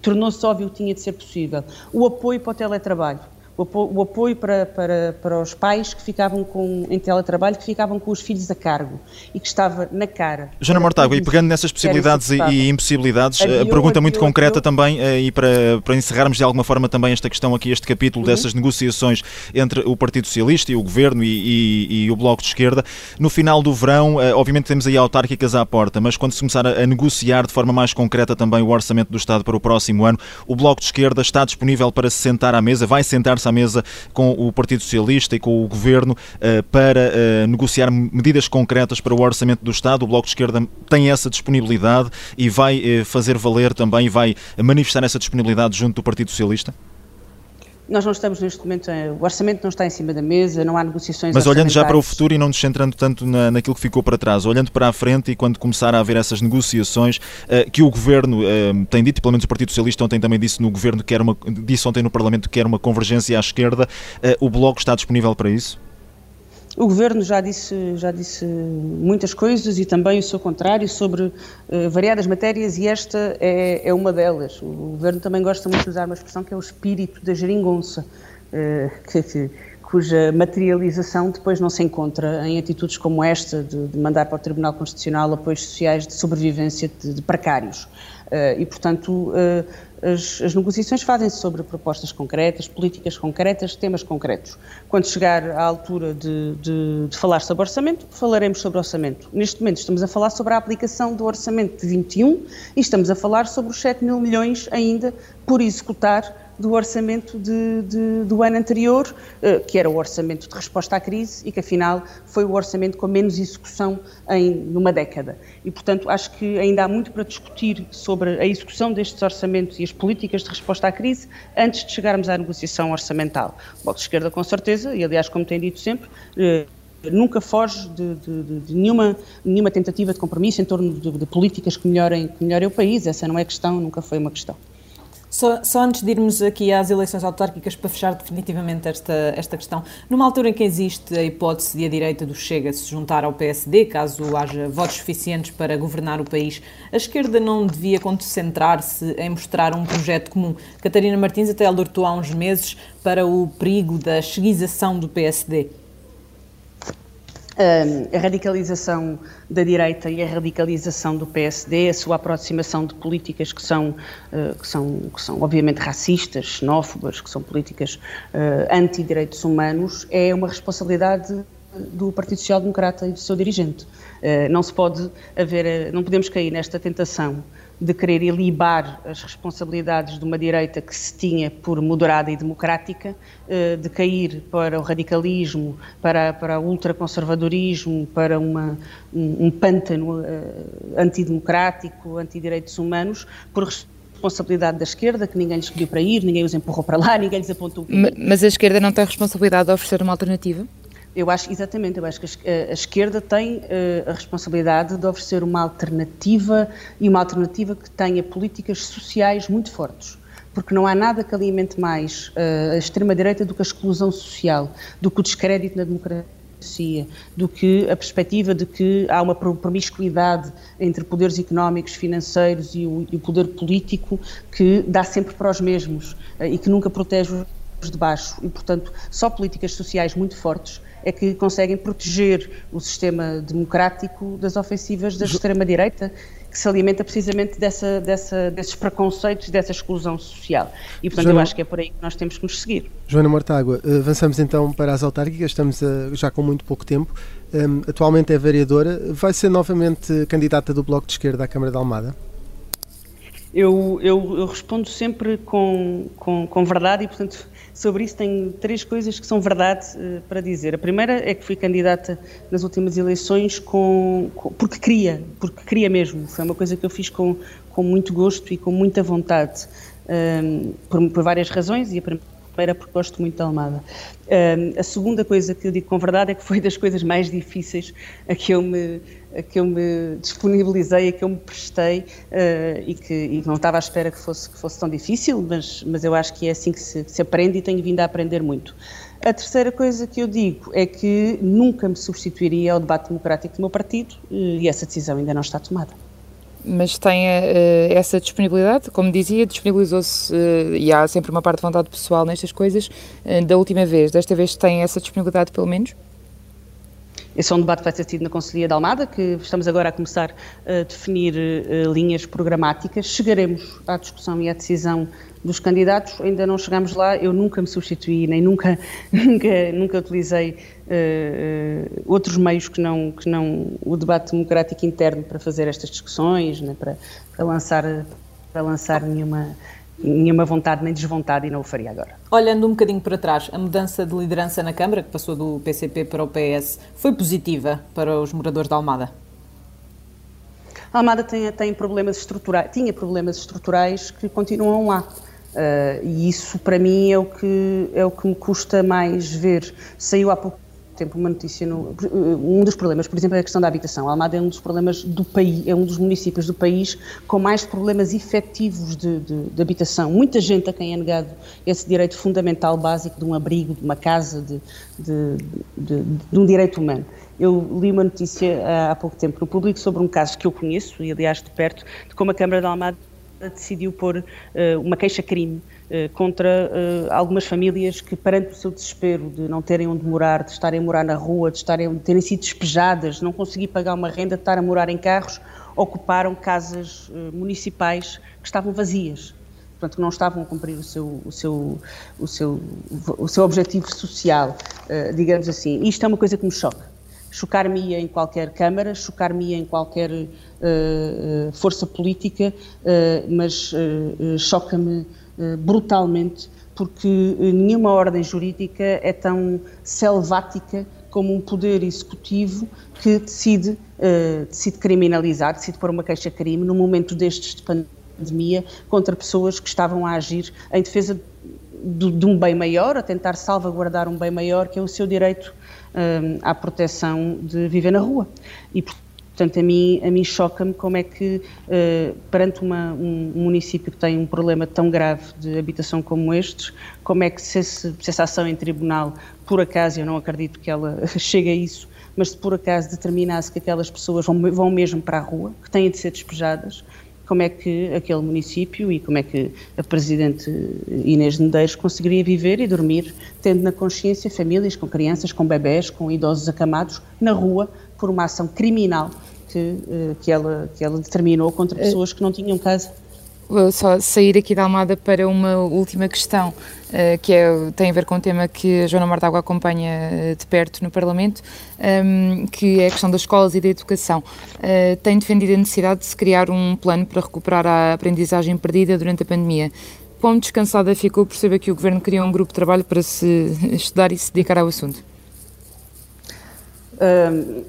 [SPEAKER 8] tornou-se óbvio que tinha de ser possível. O apoio para o teletrabalho o apoio para, para, para os pais que ficavam com, em teletrabalho, que ficavam com os filhos a cargo e que estava na cara.
[SPEAKER 5] Joana Mortágua, e pegando nessas possibilidades e, e, impossibilidades, a pergunta muito concreta também, eh, e para, para encerrarmos de alguma forma também esta questão aqui, este capítulo uhum. dessas negociações entre o Partido Socialista e o Governo e, e, e, o Bloco de Esquerda, no final do verão, eh, obviamente temos aí autárquicas à porta, mas quando se começar a, a negociar de forma mais concreta também o orçamento do Estado para o próximo ano, o Bloco de Esquerda está disponível para se sentar à mesa, vai sentar-se à mesa com o Partido Socialista e com o Governo eh, para eh, negociar medidas concretas para o orçamento do Estado. O Bloco de Esquerda tem essa disponibilidade e vai eh, fazer valer também, vai manifestar essa disponibilidade junto do Partido Socialista?
[SPEAKER 8] Nós não estamos neste momento, o orçamento não está em cima da mesa, não há negociações
[SPEAKER 5] Mas olhando já para o futuro e não nos centrando tanto na, naquilo que ficou para trás, olhando para a frente e quando começar a haver essas negociações uh, que o Governo uh, tem dito, pelo menos o Partido Socialista ontem também disse no Governo que era uma, disse ontem no Parlamento que era uma convergência à esquerda, uh, o Bloco está disponível para isso?
[SPEAKER 8] O Governo já disse, já disse muitas coisas e também o seu contrário sobre uh, variadas matérias e esta é, é, uma delas. O Governo também gosta muito de usar uma expressão que é o espírito da geringonça, uh, que, que, cuja materialização depois não se encontra em atitudes como esta de, de mandar para o Tribunal Constitucional apoios sociais de sobrevivência de, de precários. Uh, e, portanto, as, as negociações fazem-se sobre propostas concretas, políticas concretas, temas concretos. Quando chegar à altura de, de, de, falar sobre orçamento, falaremos sobre orçamento. Neste momento estamos a falar sobre a aplicação do orçamento de 21 e estamos a falar sobre os 7 mil milhões ainda por executar do orçamento de, de, do ano anterior, uh, que era o orçamento de resposta à crise e que afinal foi o orçamento com menos execução em numa década. E portanto acho que ainda há muito para discutir sobre a execução destes orçamentos e as políticas de resposta à crise antes de chegarmos à negociação orçamental. O Bloco de Esquerda com certeza, e aliás como tem dito sempre, uh, nunca foge de, de, de, nenhuma, nenhuma tentativa de compromisso em torno de, de políticas que melhorem, que melhorem o país. Essa não é questão, nunca foi uma questão.
[SPEAKER 7] Só, só, antes de irmos aqui às eleições autárquicas para fechar definitivamente esta, esta questão, numa altura em que existe a hipótese de a direita do Chega se juntar ao PSD, caso haja votos suficientes para governar o país, a esquerda não devia concentrar-se em mostrar um projeto comum. Catarina Martins até alertou há uns meses para o perigo da cheguização do PSD
[SPEAKER 8] a radicalização da direita e a radicalização do PSD, a sua aproximação de políticas que são, eh, que são, que são obviamente racistas, xenófobas, que são políticas eh, anti-direitos humanos, é uma responsabilidade do Partido Social Democrata e do seu dirigente. Eh, não se pode haver, não podemos cair nesta tentação de querer ilibar as responsabilidades de uma direita que se tinha por moderada e democrática, eh, de cair para o radicalismo, para, para o ultraconservadorismo, para uma, um, um pântano uh, antidemocrático, antidireitos humanos, por responsabilidade da esquerda, que ninguém lhes pediu para ir, ninguém os empurrou para lá, ninguém lhes apontou
[SPEAKER 6] Mas a esquerda não tem responsabilidade de oferecer uma alternativa?
[SPEAKER 8] Eu acho, exatamente, eu acho que a, a esquerda tem uh, a responsabilidade de oferecer uma alternativa e uma alternativa que tenha políticas sociais muito fortes. Porque não há nada que alimente mais uh, a extrema-direita do que a exclusão social, do que o descrédito na democracia, do que a perspectiva de que há uma promiscuidade entre poderes económicos, financeiros e o, e o poder político que dá sempre para os mesmos uh, e que nunca protege os de baixo. E, portanto, só políticas sociais muito fortes é que conseguem proteger o sistema democrático das ofensivas da extrema-direita, que se alimenta precisamente dessa, dessa, desses preconceitos, dessa exclusão social. E, portanto, Joana, eu acho que é por aí que nós temos que nos seguir.
[SPEAKER 1] Joana Mortágua, avançamos então para as autárquicas, estamos a, já com muito pouco tempo. Um, atualmente é vereadora, vai ser novamente candidata do Bloco de Esquerda à Câmara de Almada?
[SPEAKER 8] Eu, eu, eu respondo sempre com, com, com verdade e, portanto, sobre isso tenho três coisas que são verdade uh, para dizer. A primeira é que fui candidata nas últimas eleições com, com, porque queria, porque queria mesmo. Foi uma coisa que eu fiz com, com muito gosto e com muita vontade, um, ehm, por, por, várias razões e a primeira porque gosto muito da Almada. A segunda coisa que eu digo com verdade é que foi das coisas mais difíceis a que eu me que eu me disponibilizei, a que eu me prestei uh, e, que, e não estava à espera que fosse, que fosse tão difícil, mas, mas eu acho que é assim que se, que se aprende e tenho vindo a aprender muito. A terceira coisa que eu digo é que nunca me substituiria ao debate democrático do meu partido e essa decisão ainda não está tomada
[SPEAKER 6] mas tem uh, essa disponibilidade, como dizia, disponibilizou-se uh, e há sempre uma parte de vontade pessoal nestas coisas uh, da última vez. Desta vez tem essa disponibilidade, pelo menos?
[SPEAKER 8] Esse é um debate que vai ser tido na Conselhia de Almada, que estamos agora a começar a definir uh, linhas programáticas. Chegaremos à discussão e à decisão dos candidatos, ainda não chegamos lá, eu nunca me substituí, nem nunca, nunca, nunca utilizei uh, outros meios que não, que não o debate democrático interno para fazer estas discussões, né, para, para, lançar, para lançar nenhuma nenhuma vontade nem desvontade e não o faria agora.
[SPEAKER 7] Olhando um bocadinho para trás, a mudança de liderança na Câmara, que passou do PCP para o PS, foi positiva para os moradores da Almada?
[SPEAKER 8] A Almada tem, tem problemas estruturais, tinha problemas estruturais que continuam lá. Uh, e isso para mim é o, que, é o que me custa mais ver. Saiu há pouco tempo uma notícia, no, um dos problemas, por exemplo, é a questão da habitação. A Almada é um dos problemas do país, é um dos municípios do país com mais problemas efetivos de, de, de habitação. Muita gente a quem é negado esse direito fundamental básico de um abrigo, de uma casa, de, de um direito humano. Eu li uma notícia há pouco tempo no público sobre um caso que eu conheço, e aliás de perto, de como a Câmara de Almada decidiu pôr uh, uma queixa-crime contra uh, algumas famílias que, perante o seu desespero de não terem onde morar, de estarem a morar na rua, de, estarem, de terem sido despejadas, de não conseguir pagar uma renda, de estar a morar em carros, ocuparam casas municipais que estavam vazias. Portanto, que não estavam a cumprir o seu, o seu, o seu, o seu objetivo social, digamos assim. Isto é uma coisa que me choca chocar-me-ia em qualquer Câmara, chocar-me-ia em qualquer uh, força política, uh, mas uh, choca-me brutalmente porque nenhuma ordem jurídica é tão selvática como um poder executivo que decide, decide criminalizar, decide pôr uma queixa-crime no momento destes de pandemia contra pessoas que estavam a agir em defesa de, de um bem maior, a tentar salvaguardar um bem maior que é o seu direito um, à proteção de viver na rua. E, portanto, a mim, a mim choca-me como é que, uh, perante uma, um município que tem um problema tão grave de habitação como estes, como é que se, se essa ação em tribunal, por acaso, eu não acredito que ela chegue a isso, mas se por acaso determinasse que aquelas pessoas vão, vão mesmo para a rua, que têm de ser despejadas, como é que aquele município e como é que a Presidente Inês de Medeiros conseguiria viver e dormir, tendo na consciência famílias com crianças, com bebés, com idosos acamados, na rua, por uma ação criminal que, eh, que, ela, que ela determinou contra pessoas que não tinham casa.
[SPEAKER 6] Só sair aqui da Almada para uma última questão, uh, que é, tem a ver com um tema que a Joana Mortágua acompanha uh, de perto no Parlamento, ehm, que é a questão das escolas e da educação. Uh, tem defendido a necessidade de se criar um plano para recuperar a aprendizagem perdida durante a pandemia. Quão descansada ficou por saber que o Governo criou um grupo de trabalho para se estudar e se dedicar ao assunto?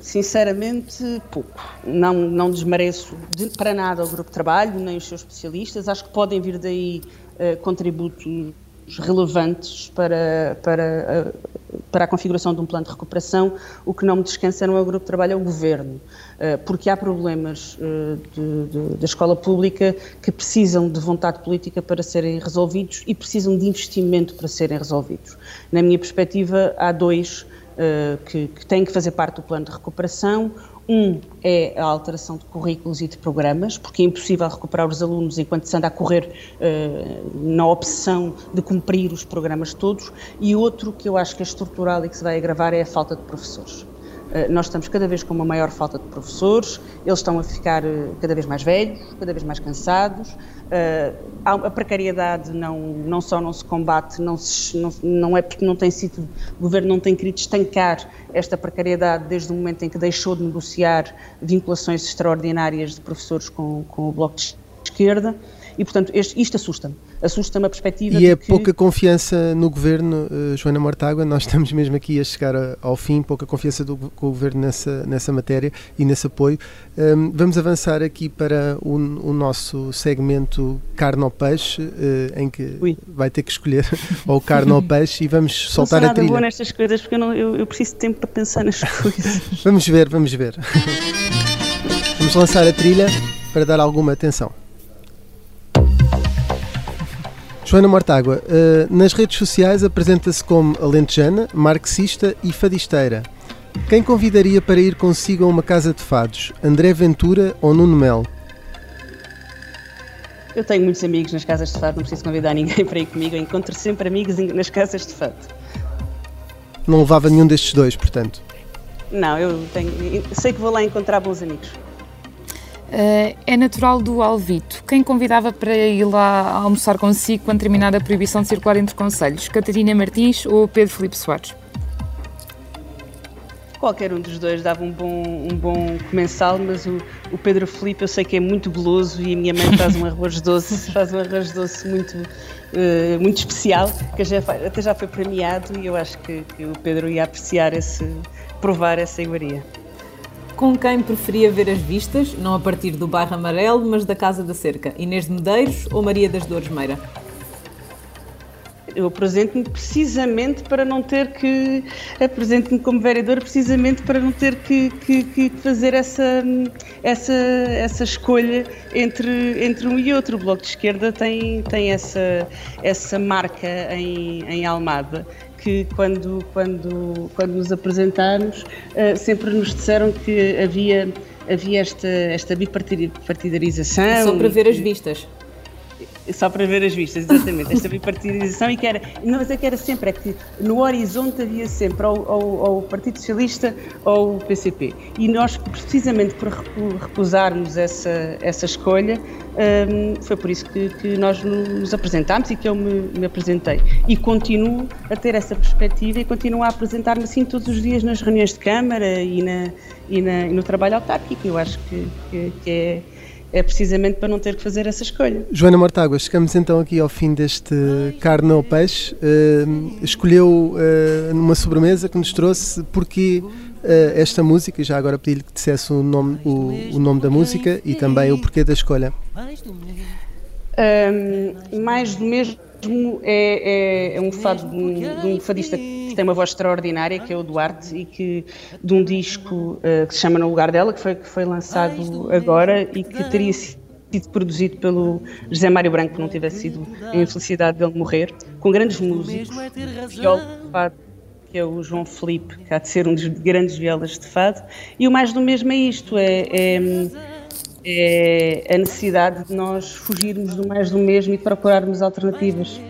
[SPEAKER 8] Sinceramente, pouco. Não, não desmereço de, para nada o grupo de trabalho, nem os seus especialistas. Acho que podem vir daí uh, contributos relevantes para, para, uh, para a configuração de um plano de recuperação. O que não me descansa não é o grupo de trabalho, é o governo. porque há problemas da escola pública que precisam de vontade política para serem resolvidos e precisam de investimento para serem resolvidos. Na minha perspectiva, há dois que, que têm que fazer parte do plano de recuperação. Um é a alteração de currículos e de programas, porque é impossível recuperar os alunos enquanto se anda a correr uh, na opção de cumprir os programas todos. E outro que eu acho que é estrutural e que se vai agravar é a falta de professores. Eh, nós estamos cada vez com uma maior falta de professores, eles estão a ficar eh, cada vez mais velhos, cada vez mais cansados. Eh, a precariedade não, não só não se combate, não, se, não, não é porque não tem sido, o governo não tem querido estancar esta precariedade desde o momento em que deixou de negociar vinculações extraordinárias de professores com, com o Bloco de Esquerda. E, portanto, este, isto assusta-me. Assusta-me a perspectiva.
[SPEAKER 1] E é
[SPEAKER 8] que...
[SPEAKER 1] pouca confiança no governo, uh, Joana Mortágua. Nós estamos mesmo aqui a chegar a, ao fim, pouca confiança do, com o governo nessa, nessa matéria e nesse apoio. Um, vamos avançar aqui para o, o nosso segmento carne ou peixe, uh, em que Ui. vai ter que escolher ou carne ou peixe e vamos soltar
[SPEAKER 8] não
[SPEAKER 1] a trilha.
[SPEAKER 8] Não nestas coisas porque eu, não, eu, eu preciso de tempo para pensar nas coisas.
[SPEAKER 1] vamos ver, vamos ver. vamos lançar a trilha para dar alguma atenção. Joana Mortágua, uh, nas redes sociais apresenta-se como alentejana, marxista e fadisteira. Quem convidaria para ir consigo a uma casa de fados? André Ventura ou Nuno Mel?
[SPEAKER 8] Eu tenho muitos amigos nas casas de fado, não preciso convidar ninguém para ir comigo. Eu encontro sempre amigos nas casas de fado.
[SPEAKER 1] Não levava nenhum destes dois, portanto?
[SPEAKER 8] Não, eu tenho, sei que vou lá encontrar bons amigos.
[SPEAKER 6] Uh, é natural do Alvito. Quem convidava para ir lá almoçar consigo quando terminar a proibição de circular entre conselhos? Catarina Martins ou Pedro Filipe Soares?
[SPEAKER 8] Qualquer um dos dois dava um bom, um bom comensal, mas o, o Pedro Filipe eu sei que é muito goloso e a minha mãe faz um arroz doce, faz um arroz doce muito, uh, muito especial, que já, até já foi premiado e eu acho que, que o Pedro ia apreciar esse, provar essa iguaria.
[SPEAKER 7] Com quem preferia ver as vistas, não a partir do bairro Amarelo, mas da Casa da Cerca? Inês de Medeiros ou Maria das Dores Meira?
[SPEAKER 8] eu apresento-me precisamente para não ter que apresento-me como vereador precisamente para não ter que, que, que, fazer essa, essa, essa escolha entre, entre um e outro. O Bloco de Esquerda tem, tem essa, essa marca em, em Almada que quando, quando, quando nos apresentámos uh, sempre nos disseram que havia, havia esta, esta bipartidarização.
[SPEAKER 7] Só para ver as vistas
[SPEAKER 8] só para ver as vistas, exatamente, esta bipartidização e que era, não, é que era sempre, é que no horizonte havia sempre ou, o Partido Socialista ou o PCP e nós precisamente por recusarmos essa, essa escolha um, foi por isso que, que, nós nos apresentámos e que eu me, me, apresentei. E continuo a ter essa perspectiva e continuo a apresentar-me assim todos os dias nas reuniões de Câmara e, na, e, na, e no trabalho autárquico, eu acho que, que, que é é precisamente para não ter que fazer essa escolha.
[SPEAKER 1] Joana Mortágua, chegamos então aqui ao fim deste carne ou peixe. Uh, escolheu uh, numa sobremesa que nos trouxe porque uh, esta música, já agora pedi-lhe que dissesse o nome, o, o, nome da música e também o porquê da escolha.
[SPEAKER 8] Um, mais do mesmo é, é, é um fado de um, de um fadista tem uma voz extraordinária, que é o Duarte, e que de um disco uh, que se chama No Lugar Dela, que foi, que foi lançado agora e que teria sido produzido pelo José Mário Branco, que não tivesse sido a infelicidade dele morrer, com grandes músicos, viol fado, que é o João Felipe, que há de ser um dos grandes violas de fado, e o mais do mesmo é isto, é, é, é a necessidade de nós fugirmos do mais do mesmo e procurarmos alternativas.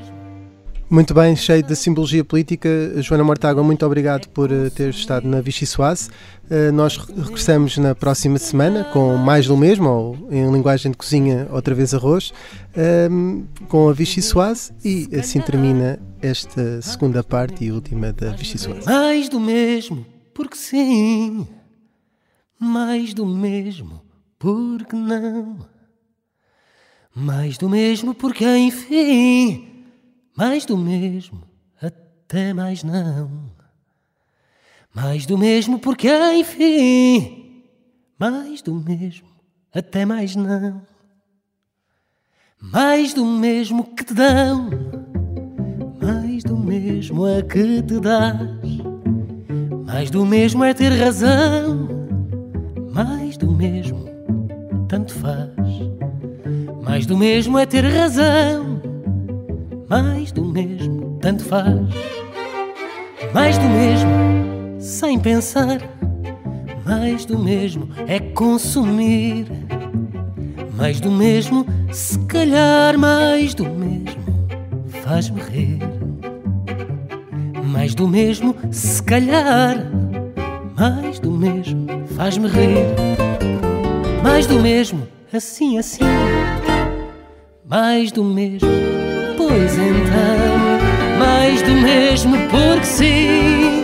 [SPEAKER 1] Muito bem, cheio de simbologia política. Joana Mortágua, muito obrigado por uh, ter estado na Vichy Soase. Uh, nós regressamos na próxima semana com mais do mesmo, ou em linguagem de cozinha, outra vez arroz, uh, com a Vichy Soase e assim termina esta segunda parte e última da Vichy Soase.
[SPEAKER 9] Mais do mesmo, porque sim. Mais do mesmo, porque não. Mais do mesmo, porque enfim mais do mesmo, até mais não. Mais do mesmo porque, enfim, mais do mesmo, até mais não. Mais do mesmo que te dão, mais do mesmo a que te dás. Mais do mesmo é ter razão, mais do mesmo, tanto faz. Mais do mesmo é ter razão, mais do mesmo, tanto faz. Mais do mesmo, sem pensar, mais do mesmo é consumir. Mais do mesmo, se calhar mais do mesmo, faz-me rir. Mais do mesmo, se calhar, mais do mesmo, faz-me rir. Mais do mesmo, assim, assim, mais do mesmo, pois então, mais do mesmo, porque sim,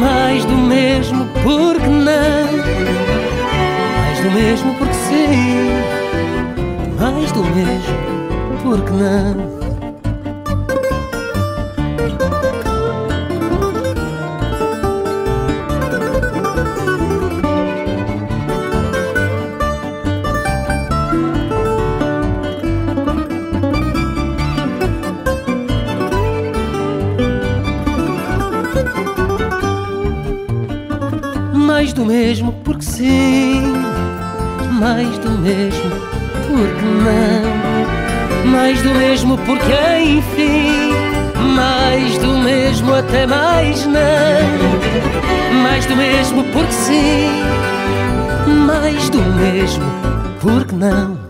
[SPEAKER 9] mais do mesmo, porque não, mais do mesmo, porque sim, mais do mesmo, porque não. Mesmo porque sim, mais do mesmo porque não, mais do mesmo porque enfim, mais do mesmo até mais não, mais do mesmo porque sim, mais do mesmo porque não.